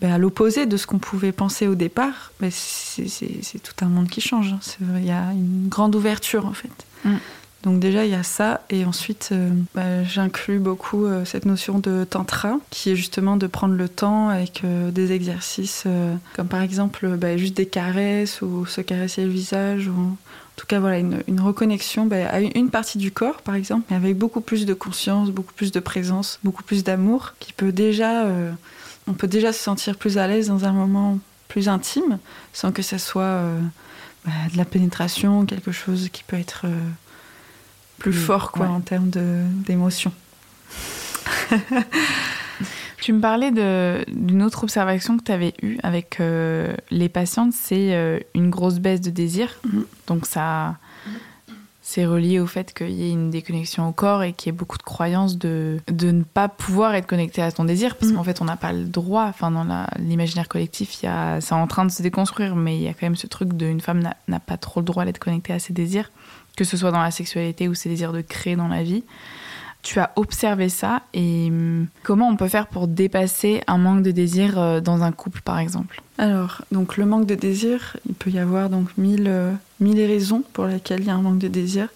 ben, à l'opposé de ce qu'on pouvait penser au départ, ben, c'est tout un monde qui change. Il y a une grande ouverture en fait. Mm. Donc déjà, il y a ça. Et ensuite, euh, bah, j'inclus beaucoup euh, cette notion de tantra, qui est justement de prendre le temps avec des exercices comme par exemple bah, juste des caresses ou se caresser le visage. Ou... En tout cas, voilà, une, reconnexion bah, à une partie du corps, par exemple, mais avec beaucoup plus de conscience, beaucoup plus de présence, beaucoup plus d'amour, qui peut déjà... on peut déjà se sentir plus à l'aise dans un moment plus intime, sans que ça soit de la pénétration, quelque chose qui peut être plus mm. fort quoi, en termes d'émotion. tu me parlais d'une autre observation que tu avais eue avec euh, les patientes, c'est euh, une grosse baisse de désir. Mhm. Donc ça, c'est relié au fait qu'il y ait une déconnexion au corps et qu'il y ait beaucoup de croyances de, de ne pas pouvoir être connecté à ton désir, parce Mhm. qu'en fait on n'a pas le droit. Enfin, dans l'imaginaire collectif, il y a- c'est en train de se déconstruire, mais il y a quand même ce truc d'une femme n'a pas trop le droit d'être connectée à ses désirs, que ce soit dans la sexualité ou ses désirs de créer dans la vie. Tu as observé ça et hum, comment on peut faire pour dépasser un manque de désir euh, dans un couple, par exemple? Alors, donc le manque de désir, il peut y avoir donc mille, euh, mille raisons pour lesquelles il y a un manque de désir.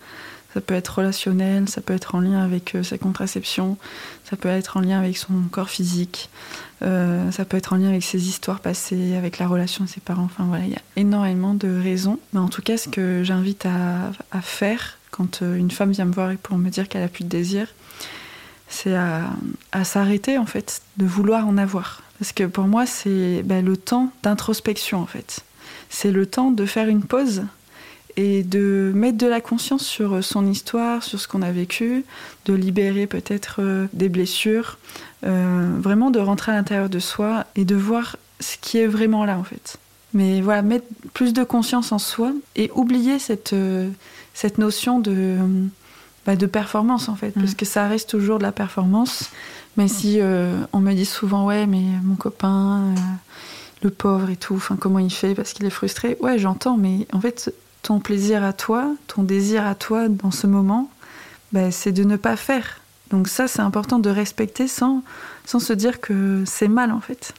Ça peut être relationnel, ça peut être en lien avec euh, sa contraception, ça peut être en lien avec son corps physique, ça peut être en lien avec ses histoires passées, avec la relation de ses parents. Enfin voilà, il y a énormément de raisons. Mais en tout cas, ce que j'invite à faire quand euh, une femme vient me voir pour me dire qu'elle a plus de désir, c'est à, s'arrêter en fait de vouloir en avoir. Parce que pour moi, c'est ben, le temps d'introspection en fait. C'est le temps de faire une pause et de mettre de la conscience sur euh, son histoire, sur ce qu'on a vécu, de libérer peut-être euh, des blessures, vraiment de rentrer à l'intérieur de soi et de voir ce qui est vraiment là en fait. Mais voilà, mettre plus de conscience en soi et oublier cette, cette notion de, bah, de performance en fait, Mm. parce que ça reste toujours de la performance. Mais si euh, on me dit souvent, ouais, mais mon copain, euh, le pauvre et tout, enfin, comment il fait parce qu'il est frustré, ouais, j'entends, mais en fait, ton plaisir à toi, ton désir à toi dans ce moment, bah, c'est de ne pas faire. Donc ça, c'est important de respecter sans, sans se dire que c'est mal en fait.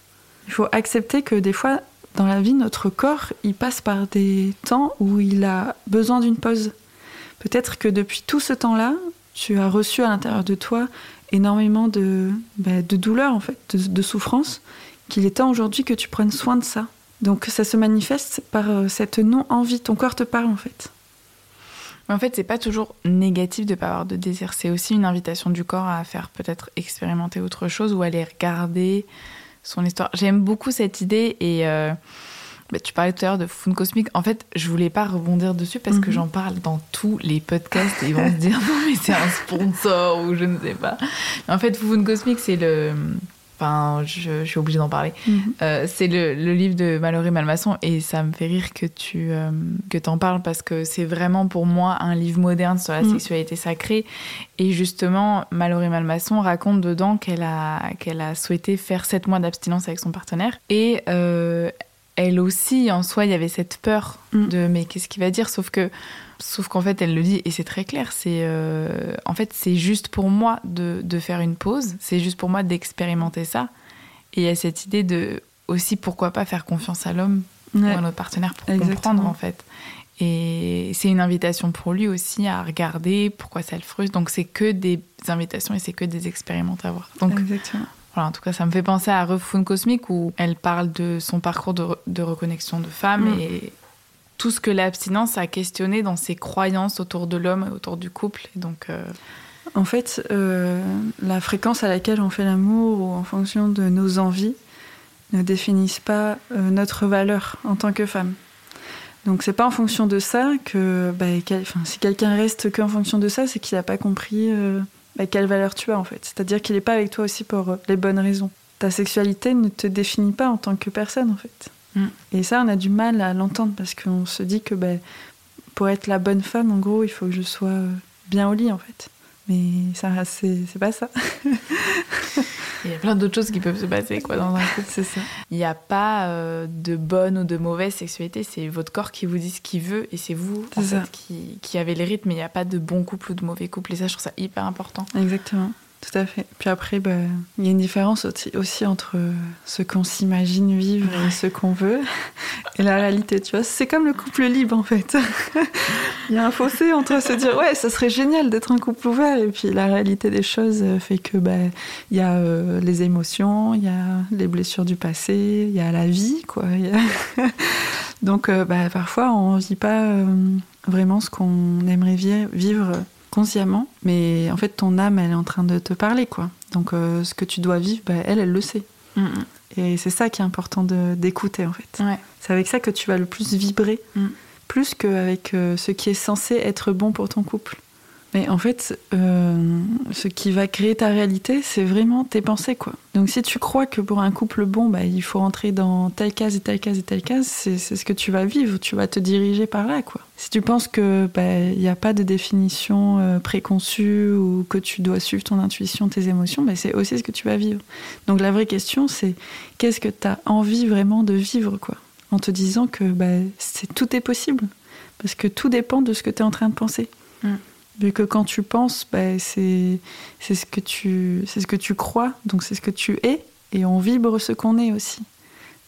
Il faut accepter que des fois, dans la vie, notre corps, il passe par des temps où il a besoin d'une pause. Peut-être que depuis tout ce temps-là, tu as reçu à l'intérieur de toi énormément de, bah, de douleur, en fait, de, souffrance, qu'il est temps aujourd'hui que tu prennes soin de ça. Donc ça se manifeste par euh, cette non-envie. Ton corps te parle, en fait. En fait, c'est pas toujours négatif de pas avoir de désir. C'est aussi une invitation du corps à faire peut-être expérimenter autre chose ou aller regarder son histoire. J'aime beaucoup cette idée et euh, bah, tu parlais tout à l'heure de Fun Cosmique. En fait, je voulais pas rebondir dessus parce que Mhm. j'en parle dans tous les podcasts et ils vont se dire non mais c'est un sponsor ou je ne sais pas. En fait, Fun Cosmique, c'est le... Enfin, je, je suis obligée d'en parler. Euh, c'est le, le livre de Mallory Malmasson et ça me fait rire que tu euh, que t'en parles parce que c'est vraiment pour moi un livre moderne sur la Mm. sexualité sacrée et justement Mallory Malmasson raconte dedans qu'elle a qu'elle a souhaité faire sept mois d'abstinence avec son partenaire et euh, elle aussi en soi il y avait cette peur Mm. de mais qu'est-ce qu'il va dire? Sauf que sauf qu'en fait elle le dit et c'est très clair c'est euh, en fait c'est juste pour moi de, de faire une pause c'est juste pour moi d'expérimenter ça et il y a cette idée de aussi pourquoi pas faire confiance à l'homme Ouais. ou à notre partenaire pour Exactement. comprendre en fait et c'est une invitation pour lui aussi à regarder pourquoi ça le frustre donc c'est que des invitations et c'est que des expérimentations à voir donc Exactement. Voilà, en tout cas, ça me fait penser à Refune Cosmique où elle parle de son parcours de, re- de reconnexion de femme Mm. et tout ce que l'abstinence a questionné dans ses croyances autour de l'homme et autour du couple. Et donc, euh, En fait, euh, la fréquence à laquelle on fait l'amour ou en fonction de nos envies ne définissent pas euh, notre valeur en tant que femme. Donc c'est pas en fonction de ça que bah, quel- si quelqu'un reste qu'en fonction de ça, c'est qu'il n'a pas compris bah, quelle valeur tu as en fait. C'est-à-dire qu'il n'est pas avec toi aussi pour euh, les bonnes raisons. Ta sexualité ne te définit pas en tant que personne en fait. Mm. Et ça, on a du mal à l'entendre parce qu'on se dit que bah, pour être la bonne femme, en gros, il faut que je sois euh, bien au lit en fait. Mais ça, c'est c'est pas ça. il y a plein d'autres choses qui peuvent se passer quoi, dans un couple. C'est ça. Il n'y a pas euh, de bonne ou de mauvaise sexualité, c'est votre corps qui vous dit ce qu'il veut et c'est vous en fait, qui, qui avez les rythmes. Il n'y a pas de bon couple ou de mauvais couple. Et ça, je trouve ça hyper important. Exactement. Tout à fait. Puis après, bah, il y a une différence aussi, entre ce qu'on s'imagine vivre et ce qu'on veut et la réalité, tu vois. C'est comme le couple libre, en fait. il y a un fossé entre se dire, ouais, ça serait génial d'être un couple ouvert, et puis la réalité des choses fait que, bah, il y a euh, les émotions, il y a les blessures du passé, il y a la vie, quoi. A- Donc, euh, bah, parfois, on vit pas euh, vraiment ce qu'on aimerait vi- vivre consciemment, mais en fait ton âme elle est en train de te parler quoi. Donc euh, ce que tu dois vivre, bah, elle elle le sait. Mm, Et c'est ça qui est important de- d'écouter en fait. mm. Ouais. C'est avec ça que tu vas le plus vibrer, Mm. plus qu'avec euh, ce qui est censé être bon pour ton couple. Mais en fait, euh, ce qui va créer ta réalité, c'est vraiment tes pensées, quoi. Donc si tu crois que pour un couple bon, bah, il faut rentrer dans telle case et telle case et telle case, c'est ce que tu vas vivre, tu vas te diriger par là, quoi. Si tu penses que bah, il n'y a pas de définition euh, préconçue ou que tu dois suivre ton intuition, tes émotions, bah, c'est aussi ce que tu vas vivre. Donc la vraie question, c'est qu'est-ce que tu as envie vraiment de vivre, quoi? En te disant que bah, c'est tout est possible. Parce que tout dépend de ce que tu es en train de penser. Mm. Vu que quand tu penses, bah, c'est ce, que tu, ce que tu crois, donc c'est ce que tu es, et on vibre ce qu'on est aussi.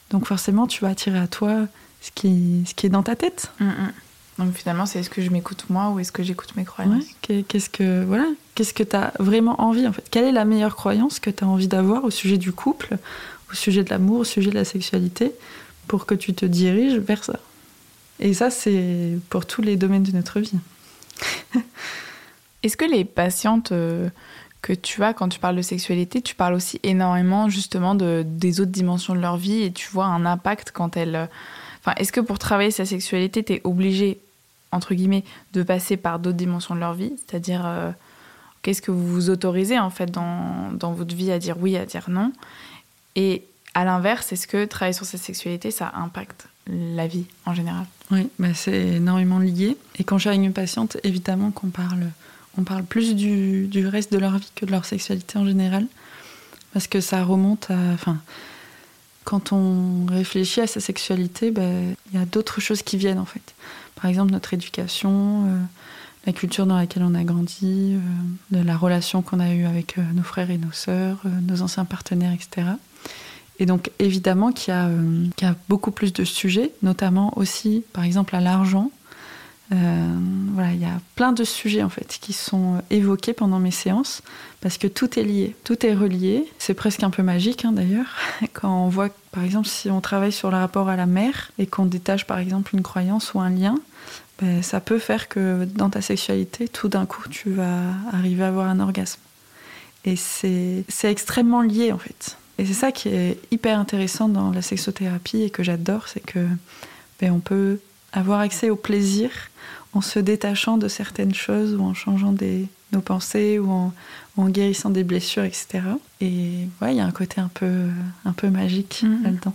Donc forcément, tu vas attirer à toi ce qui, ce qui est dans ta tête. Mm, mm. Donc finalement, c'est est-ce que je m'écoute moi ou est-ce que j'écoute mes croyances Qu'est-ce que voilà, qu'est-ce que tu as vraiment envie en fait? Quelle est la meilleure croyance que tu as envie d'avoir au sujet du couple, au sujet de l'amour, au sujet de la sexualité pour que tu te diriges vers ça? Et ça, c'est pour tous les domaines de notre vie. Est-ce que les patientes euh, que tu as quand tu parles de sexualité, tu parles aussi énormément justement de, des autres dimensions de leur vie et tu vois un impact quand elles... Euh, enfin, est-ce que pour travailler sa sexualité, tu es obligé, entre guillemets, de passer par d'autres dimensions de leur vie? C'est-à-dire, euh, qu'est-ce que vous vous autorisez en fait dans, dans votre vie à dire oui, à dire non? Et à l'inverse, est-ce que travailler sur sa sexualité, ça impacte la vie en général Oui, bah c'est énormément lié. Et quand j'ai une patiente, évidemment qu'on parle, on parle plus du, du, reste de leur vie que de leur sexualité en général. Parce que ça remonte à. Enfin, quand on réfléchit à sa sexualité, bah, il y a d'autres choses qui viennent en fait. Par exemple, notre éducation, euh, la culture dans laquelle on a grandi, euh, la relation qu'on a eue avec euh, nos frères et nos sœurs, nos anciens partenaires, etc. Et donc évidemment qu'il y, euh, a beaucoup plus de sujets, notamment aussi par exemple à l'argent. Euh, voilà, il y a plein de sujets en fait qui sont évoqués pendant mes séances parce que tout est lié, tout est relié. C'est presque un peu magique hein, d'ailleurs quand on voit par exemple si on travaille sur le rapport à la mère et qu'on détache par exemple une croyance ou un lien, ben, ça peut faire que dans ta sexualité, tout d'un coup, tu vas arriver à avoir un orgasme. Et c'est extrêmement lié en fait. Et c'est ça qui est hyper intéressant dans la sexothérapie et que j'adore, c'est que ben, on peut avoir accès au plaisir en se détachant de certaines choses ou en changeant des, nos pensées ou en, en, guérissant des blessures, etc. Et ouais, il y a un côté un peu, un peu magique mm-hmm. là-dedans.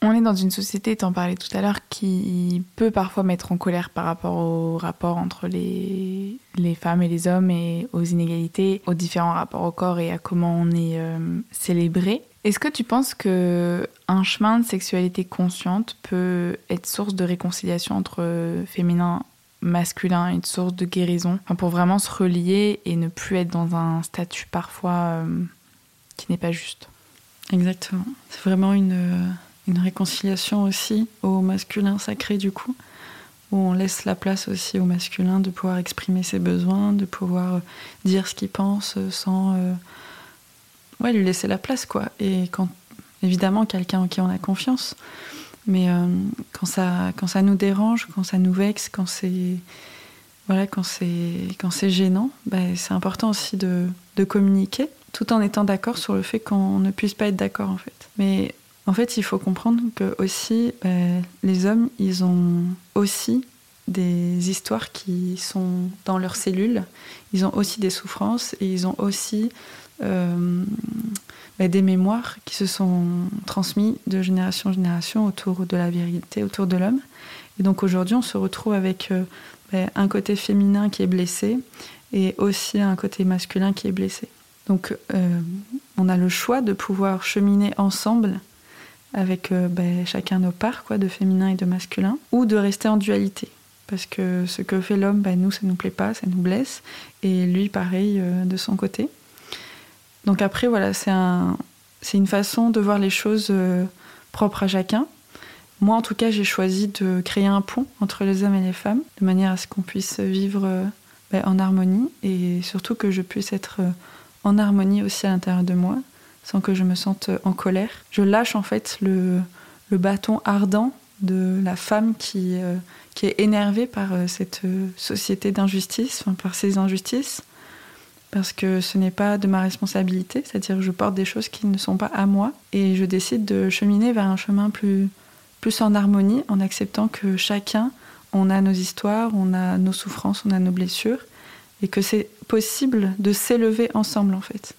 On est dans une société, t'en parlais tout à l'heure, qui peut parfois mettre en colère par rapport au rapport entre les, les femmes et les hommes et aux inégalités, aux différents rapports au corps et à comment on est euh, célébré. Est-ce que tu penses que un chemin de sexualité consciente peut être source de réconciliation entre féminin masculin, une source de guérison, pour vraiment se relier et ne plus être dans un statut parfois euh, qui n'est pas juste Exactement. C'est vraiment une une réconciliation aussi au masculin sacré du coup, où on laisse la place aussi au masculin de pouvoir exprimer ses besoins, de pouvoir euh, dire ce qu'il pense euh, sans euh, ouais, lui laisser la place quoi. Et quand évidemment quelqu'un en qui on a confiance, mais quand ça quand ça nous dérange, quand ça nous vexe, quand c'est voilà quand c'est gênant, bah, c'est important aussi de, de communiquer tout en étant d'accord sur le fait qu'on ne puisse pas être d'accord en fait. Mais en fait, il faut comprendre que aussi ben, les hommes, ils ont aussi des histoires qui sont dans leurs cellules. Ils ont aussi des souffrances et ils ont aussi euh, ben, des mémoires qui se sont transmises de génération en génération autour de la vérité, autour de l'homme. Et donc aujourd'hui, on se retrouve avec euh, ben, un côté féminin qui est blessé et aussi un côté masculin qui est blessé. Donc euh, on a le choix de pouvoir cheminer ensemble avec euh, ben, chacun nos parts, quoi, de féminin et de masculin, ou de rester en dualité. Parce que ce que fait l'homme, ben, nous, ça nous plaît pas, ça nous blesse, et lui, pareil, euh, de son côté. Donc après, voilà, c'est un, une façon de voir les choses euh, propres à chacun. Moi, en tout cas, j'ai choisi de créer un pont entre les hommes et les femmes, de manière à ce qu'on puisse vivre ben, en harmonie, et surtout que je puisse être en harmonie aussi à l'intérieur de moi, sans que je me sente en colère. Je lâche en fait le, le bâton ardent de la femme qui, euh, qui est énervée par euh, cette euh, société d'injustice, par ces injustices, parce que ce n'est pas de ma responsabilité, c'est-à-dire que je porte des choses qui ne sont pas à moi, et je décide de cheminer vers un chemin plus, plus en harmonie, en acceptant que chacun, on a nos histoires, on a nos souffrances, on a nos blessures, et que c'est possible de s'élever ensemble en fait.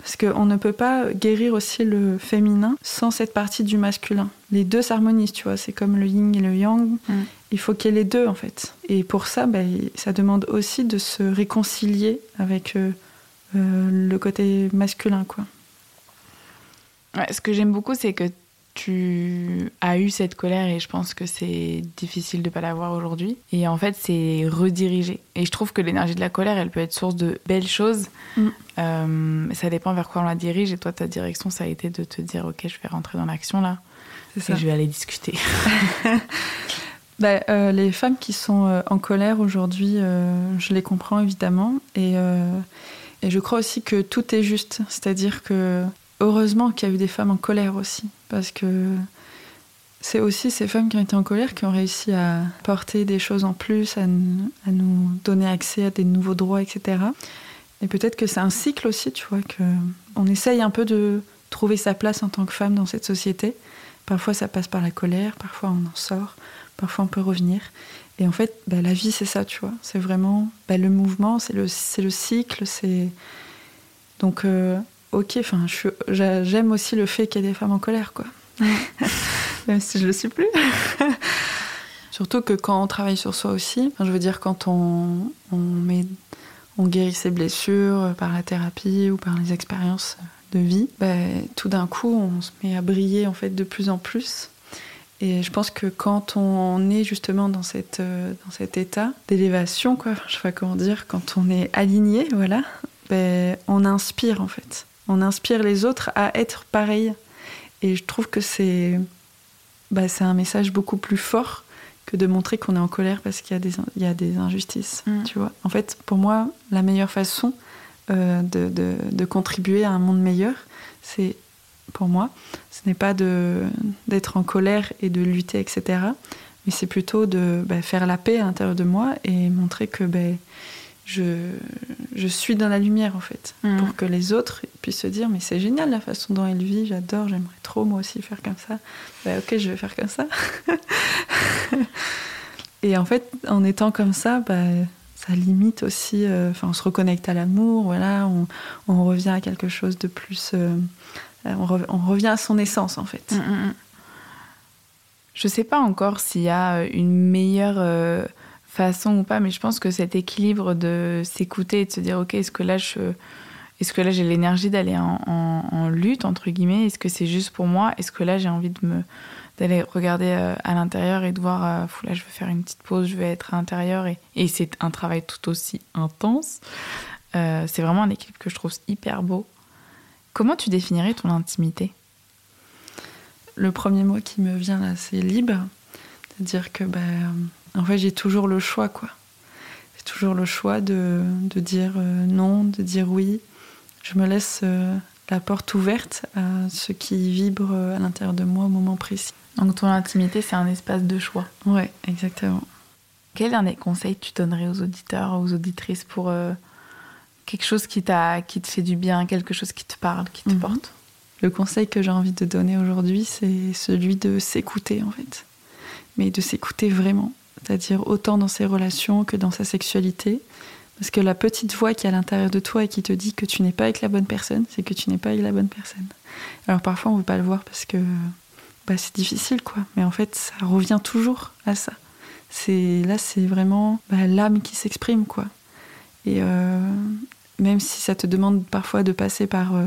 Parce qu'on ne peut pas guérir aussi le féminin sans cette partie du masculin. Les deux s'harmonisent, tu vois, c'est comme le yin et le yang. Mm. Il faut qu'il y ait les deux en fait. Et pour ça, ben, ça demande aussi de se réconcilier avec euh, euh, le côté masculin, quoi. ce que j'aime beaucoup, c'est que tu as eu cette colère et je pense que c'est difficile de ne pas l'avoir aujourd'hui. Et en fait, c'est redirigé. Et je trouve que l'énergie de la colère, elle peut être source de belles choses. Mm. Euh, ça dépend vers quoi on la dirige. Et toi, ta direction, ça a été de te dire, OK, je vais rentrer dans l'action là. Et je vais aller discuter. bah, euh, les femmes qui sont euh, en colère aujourd'hui, je les comprends évidemment. Et, et je crois aussi que tout est juste. C'est-à-dire que heureusement qu'il y a eu des femmes en colère aussi, parce que c'est aussi ces femmes qui ont été en colère qui ont réussi à porter des choses en plus, à, nous donner accès à des nouveaux droits, etc. Et peut-être que c'est un cycle aussi, tu vois, que on essaye un peu de trouver sa place en tant que femme dans cette société. Parfois, ça passe par la colère, parfois on en sort, parfois on peut revenir. Et en fait, bah, la vie, c'est ça, tu vois. C'est vraiment bah, le mouvement, c'est le, le cycle, c'est donc euh, ok, enfin, j'aime aussi le fait qu'il y ait des femmes en colère, quoi. Même si je le suis plus. Surtout que quand on travaille sur soi aussi, je veux dire, quand on, on, met, on guérit ses blessures par la thérapie ou par les expériences de vie, ben, tout d'un coup, on se met à briller en fait de plus en plus. Et je pense que quand on est justement dans, cette, dans cet état d'élévation, quoi, je sais pas comment dire, quand on est aligné, voilà, ben, on inspire en fait on inspire les autres à être pareil. Et je trouve que c'est bah, un message beaucoup plus fort que de montrer qu'on est en colère parce qu'il y a des, il y a des injustices. Mm. Tu vois en fait, pour moi, la meilleure façon euh, de, de, contribuer à un monde meilleur, c'est, pour moi, ce n'est pas d'être en colère et de lutter, etc. Mais c'est plutôt de bah, faire la paix à l'intérieur de moi et montrer que bah, je, je suis dans la lumière en fait, mm. pour que les autres puissent se dire mais c'est génial la façon dont elle vit, j'adore, j'aimerais trop moi aussi faire comme ça. Bah, ok, je vais faire comme ça. et en fait, en étant comme ça, bah, ça limite aussi, euh, enfin on se reconnecte à l'amour, voilà, on, on, revient à quelque chose de plus, euh, on, revient à son essence en fait. Je mm, mm, Je sais pas encore s'il y a une meilleure euh, façon ou pas, mais je pense que cet équilibre de s'écouter et de se dire, ok, est-ce que là je, est-ce que là j'ai l'énergie d'aller en, lutte entre guillemets, est-ce que c'est juste pour moi, est-ce que là j'ai envie de me d'aller regarder euh, à l'intérieur et de voir, euh, là je vais faire une petite pause, je vais être à l'intérieur et, et c'est un travail tout aussi intense. Euh, c'est vraiment un équilibre que je trouve hyper beau. Comment tu définirais ton intimité? Le premier mot qui me vient là, c'est libre. C'est-à-dire que ben, en fait, j'ai toujours le choix, quoi. J'ai toujours le choix de, de dire euh, non, de dire oui. Je me laisse euh, la porte ouverte à ce qui vibre euh, à l'intérieur de moi au moment précis. Donc ton intimité, c'est un espace de choix. Ouais, exactement. Quel dernier conseil tu donnerais aux auditeurs, aux auditrices pour quelque chose qui, qui te fait du bien, quelque chose qui te parle, qui te mhm. porte? Le conseil que j'ai envie de donner aujourd'hui, c'est celui de s'écouter en fait. Mais de s'écouter vraiment c'est-à-dire autant dans ses relations que dans sa sexualité. Parce que la petite voix qui est à l'intérieur de toi et qui te dit que tu n'es pas avec la bonne personne, c'est que tu n'es pas avec la bonne personne. Alors parfois on ne veut pas le voir parce que bah, c'est difficile, quoi. Mais en fait, ça revient toujours à ça. Là, c'est vraiment bah, l'âme qui s'exprime, quoi. Et euh, même si ça te demande parfois de passer par euh,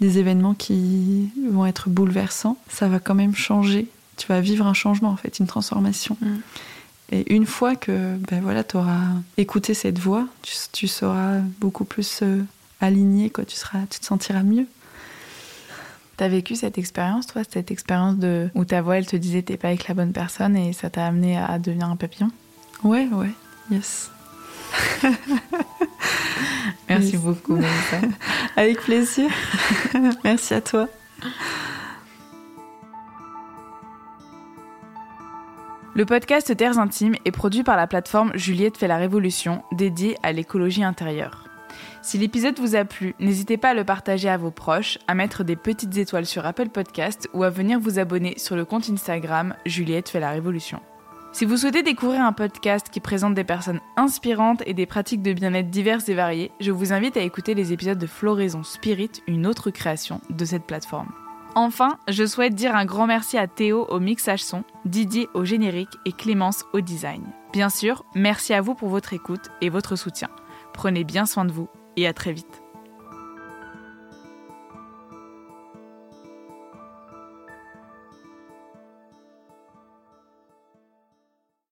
des événements qui vont être bouleversants, ça va quand même changer. Tu vas vivre un changement, en fait, une transformation. Mm. Et une fois que ben voilà, tu auras écouté cette voix, tu, seras beaucoup plus euh, aligné, quoi. Tu, seras, tu te sentiras mieux. Tu as vécu cette expérience, toi, cette expérience de où ta voix, elle te disait t'es pas avec la bonne personne et ça t'a amené à devenir un papillon? Ouais, ouais, yes. Merci beaucoup, Melissa. Avec plaisir. Merci à toi. Le podcast Terres Intimes est produit par la plateforme Juliette fait la révolution, dédiée à l'écologie intérieure. Si l'épisode vous a plu, n'hésitez pas à le partager à vos proches, à mettre des petites étoiles sur Apple Podcast ou à venir vous abonner sur le compte Instagram Juliette fait la révolution. Si vous souhaitez découvrir un podcast qui présente des personnes inspirantes et des pratiques de bien-être diverses et variées, je vous invite à écouter les épisodes de Floraison Spirit, une autre création de cette plateforme. Enfin, je souhaite dire un grand merci à Théo au mixage son, Didier au générique et Clémence au design. Bien sûr, merci à vous pour votre écoute et votre soutien. Prenez bien soin de vous et à très vite.